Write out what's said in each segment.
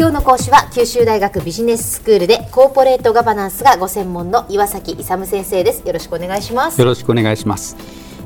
今日の講師は九州大学ビジネススクールでコーポレートガバナンスがご専門の岩崎勇先生です。よろしくお願いします。よろしくお願いします。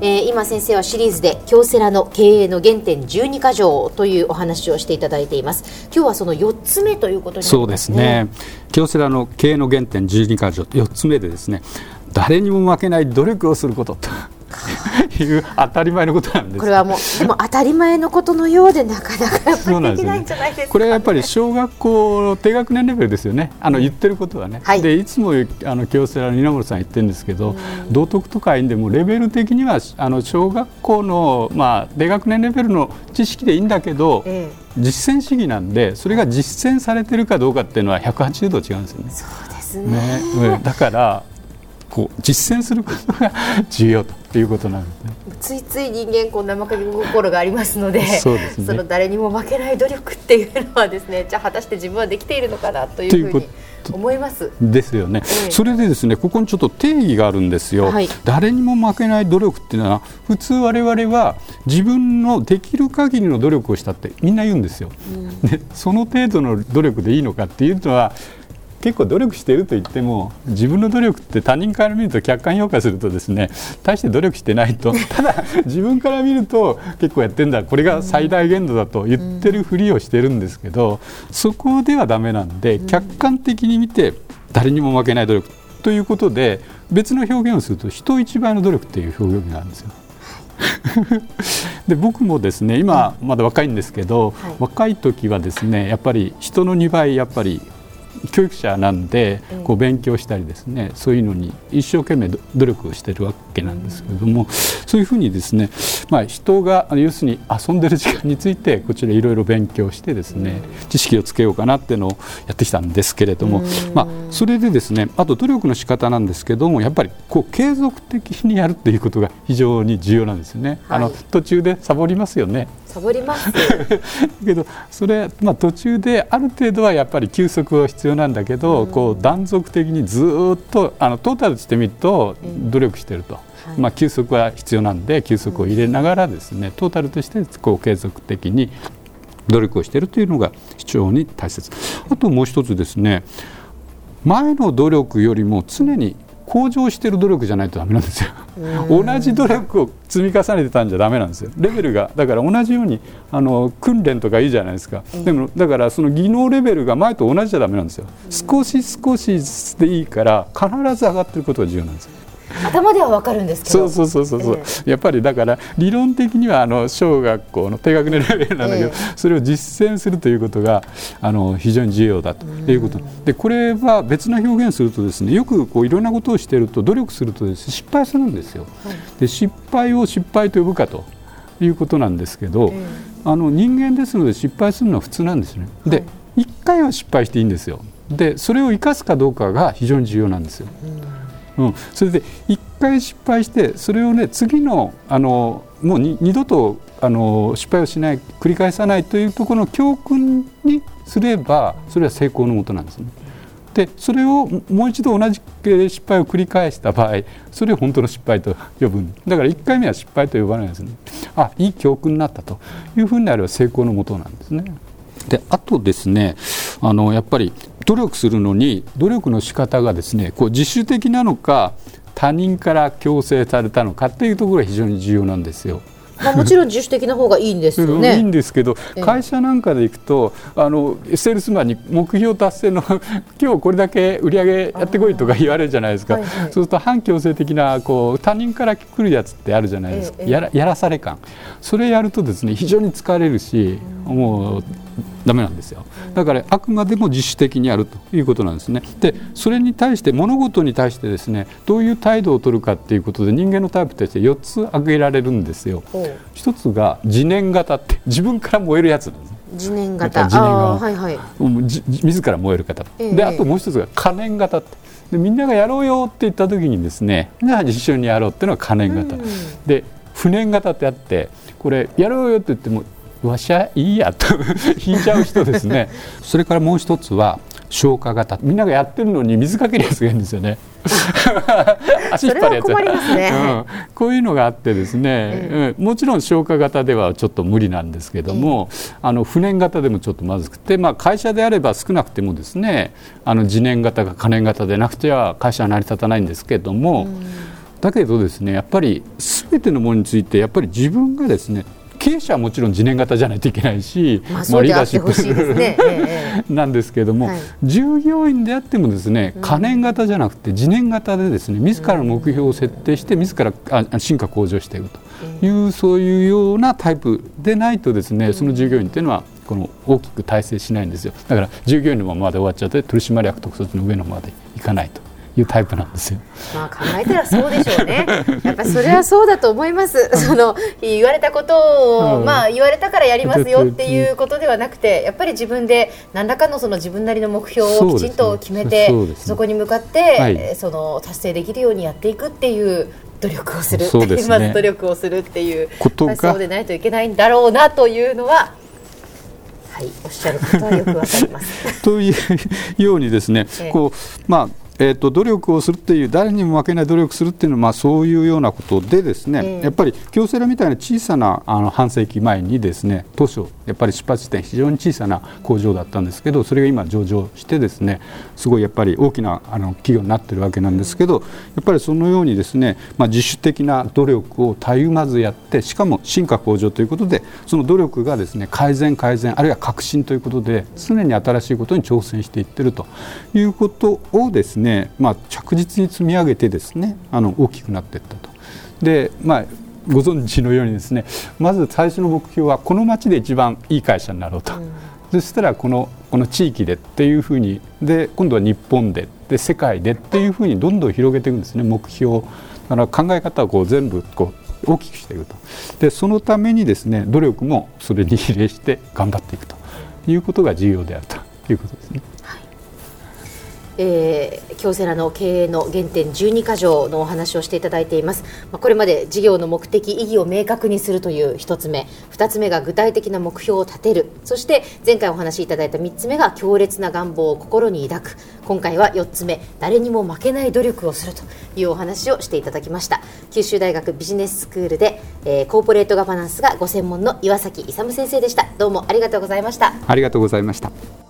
えー、今先生はシリーズで京セラの経営の原点12か条というお話をしていただいています。今日はその4つ目ということにね、そうですね。京セラの経営の原点12か条4つ目でですね誰にも負けない努力をすることと いう当たり前のことなんです。これはもうでも当たり前のことのようでなかなかそうなんですね、これはやっぱり小学校の低学年レベルですよね。あの言ってることはね、はい、でいつもあの京セラの稲森さん言ってるんですけど、道徳とかいんでもレベル的にはあの小学校の、まあ、低学年レベルの知識でいいんだけど、ええ。実践主義なんでそれが実践されてるかどうかっていうのは180度違うんですよね。そうですね、ね、だからこう実践することが重要ということなんですね。ついつい人間こう生かけ心がありますので、そうですね、その誰にも負けない努力っていうのはですね、じゃあ果たして自分はできているのかなというふうに思います。ですよね、えそれでですね、ここにちょっと定義があるんですよ。はい、誰にも負けない努力っていうのは普通我々は自分のできる限りの努力をしたってみんな言うんですよ。うん、でその程度の努力でいいのかっていうのは結構努力していると言っても自分の努力って他人から見ると客観評価するとですね大して努力してないと。ただ自分から見ると結構やってんだ。これが最大限度だと言ってるふりをしてるんですけどそこではダメなんで客観的に見て誰にも負けない努力ということで別の表現をすると人一倍の努力っていう表現があるんですよ。で僕もですね今まだ若いんですけど、はい、若い時はですねやっぱり人の2倍やっぱり教育者なんでこう勉強したりですねそういうのに一生懸命努力をしてるわけなんですけれどもそういうふうにですねまあ人が要するに遊んでる時間についてこちらいろいろ勉強してですね知識をつけようかなっていうのをやってきたんですけれどもまあそれでですねあと努力の仕方なんですけどもやっぱりこう継続的にやるっていうことが非常に重要なんですよね。あの途中でサボりますよね。サボります。けどそれ、まあ、途中である程度はやっぱり休息は必要なんだけど、うん、こう断続的にずっとあのトータルしてみると努力してると。うん、まあ、休息は必要なんで休息を入れながらですね、トータルとしてこう継続的に努力をしているというのが非常に大切。あともう一つですね前の努力よりも常に向上している努力じゃないとダメなんですよ。同じ努力を積み重ねてたんじゃダメなんですよ。レベルがだから同じようにあの訓練とかいいじゃないですか。でもだからその技能レベルが前と同じじゃダメなんですよ。少し少しでいいから必ず上がってることが重要なんですよ。頭ではわかるんですけど。そうそうそうそう、えー、やっぱりだから理論的にはあの小学校の低学年レベルなんだけど、えー、それを実践するということがあの非常に重要だと。いうこと。でこれは別な表現するとですねよくこういろんなことをしていると努力するとです、ね、失敗するんですよ。はい、で失敗を失敗と呼ぶかということなんですけど、えー、あの人間ですので失敗するのは普通なんですね。で、はい、1回は失敗していいんですよ。でそれを生かすかどうかが非常に重要なんですよ。うんうん、それで1回失敗してそれをね次のあのもう二度とあの失敗をしない繰り返さないというところの教訓にすればそれは成功のもとなんですね。でそれをもう一度同じ失敗を繰り返した場合それを本当の失敗と呼ぶだから1回目は失敗と呼ばないですねあいい教訓になったというふうになれば成功のもとなんですね。であとですねあのやっぱり努力するのに努力の仕方がですねこう自主的なのか他人から強制されたのかっていうところが非常に重要なんですよ。まあ、もちろん自主的な方がいいんですよね。いいんですけど、会社なんかで行くと、あのセールスマンに目標達成の 今日これだけ売り上げやってこいとか言われるじゃないですか。はいはい、そうすると反強制的なこう他人から来るやつってあるじゃないですか。やらやらされ感。それやるとですね非常に疲れるし、もうダメなんですよ。だからあくまでも自主的にやるということなんですね。で、それに対して物事に対してですねどういう態度を取るかっていうことで人間のタイプとして4つ挙げられるんですよ。一つが自燃型って自分から燃えるやつなんです自燃型。自燃型はいはい、自ら燃える方、えであともう一つが可燃型って。でみんながやろうよって言った時にですねじゃあ一緒にやろうっていうのが可燃型、で不燃型ってあってこれやろうよって言ってもわしゃいいやと 引いちゃう人ですね。それからもう一つは消化型。みんながやってるのに水かけるやつがいるんですよね。足引っ張るやつ、ね。うん、こういうのがあってですね、うん、もちろん消化型ではちょっと無理なんですけども、あの不燃型でもちょっとまずくて、まあ、会社であれば少なくてもですねあの自燃型が可燃型でなくては会社は成り立たないんですけども、だけどですねやっぱり全てのものについてやっぱり自分がですね経営者はもちろん自燃型じゃないといけないし、まあ、まあ、リーダーシップ、ね。ええ、なんですけれども、はい、従業員であってもですね可燃型じゃなくて自燃型でですね自らの目標を設定して自らあ進化向上していくと。いう、そういうようなタイプでないとですねその従業員というのはこの大きく体制しないんですよ。だから従業員のままで終わっちゃって取締役特措の上のまでいかないと。いうタイプなんですよ。まあ考えたらそうでしょうね。やっぱそれはそうだと思います。その言われたことを、うん、まあ言われたからやりますよっていうことではなくて、やっぱり自分で何らかのその自分なりの目標をきちんと決めて、そ、ねそこに向かって、はい、その達成できるようにやっていくっていう努力をする、そうですね、まず努力をするっていうことがそうでないといけないんだろうなというのは。はい、おっしゃることはよくわかります。というようにですね、ええ、こうまあえーと、努力をするっていう誰にも負けない努力するっていうのは、まあ、そういうようなことでですね、えー、やっぱり京セラみたいな小さなあの半世紀前にですね当初やっぱり出発地点非常に小さな工場だったんですけどそれが今上場してですねすごいやっぱり大きなあの企業になってるわけなんですけどやっぱりそのようにですね、まあ、自主的な努力をたゆまずやってしかも進化向上ということでその努力がですね改善改善あるいは革新ということで常に新しいことに挑戦していってるということをですね、まあ、着実に積み上げてですねあの大きくなっていったと。でまあご存知のようにですねまず最初の目標はこの町で一番いい会社になろうと、うん、そしたらこのこの地域でっていうふうにで今度は日本でで世界でっていうふうにどんどん広げていくんですね。目標だから考え方をこう全部こう大きくしていくと。でそのためにですね努力もそれに比例して頑張っていくということが重要であるということですね。えー、京セラの経営の原点12か条のお話をしていただいています、まあ、これまで事業の目的意義を明確にするという1つ目。2つ目が具体的な目標を立てる。そして前回お話しいただいた3つ目が強烈な願望を心に抱く。今回は4つ目。誰にも負けない努力をするというお話をしていただきました。九州大学ビジネススクールで、えー、コーポレートガバナンスがご専門の岩崎勇先生でした。どうもありがとうございました。ありがとうございました。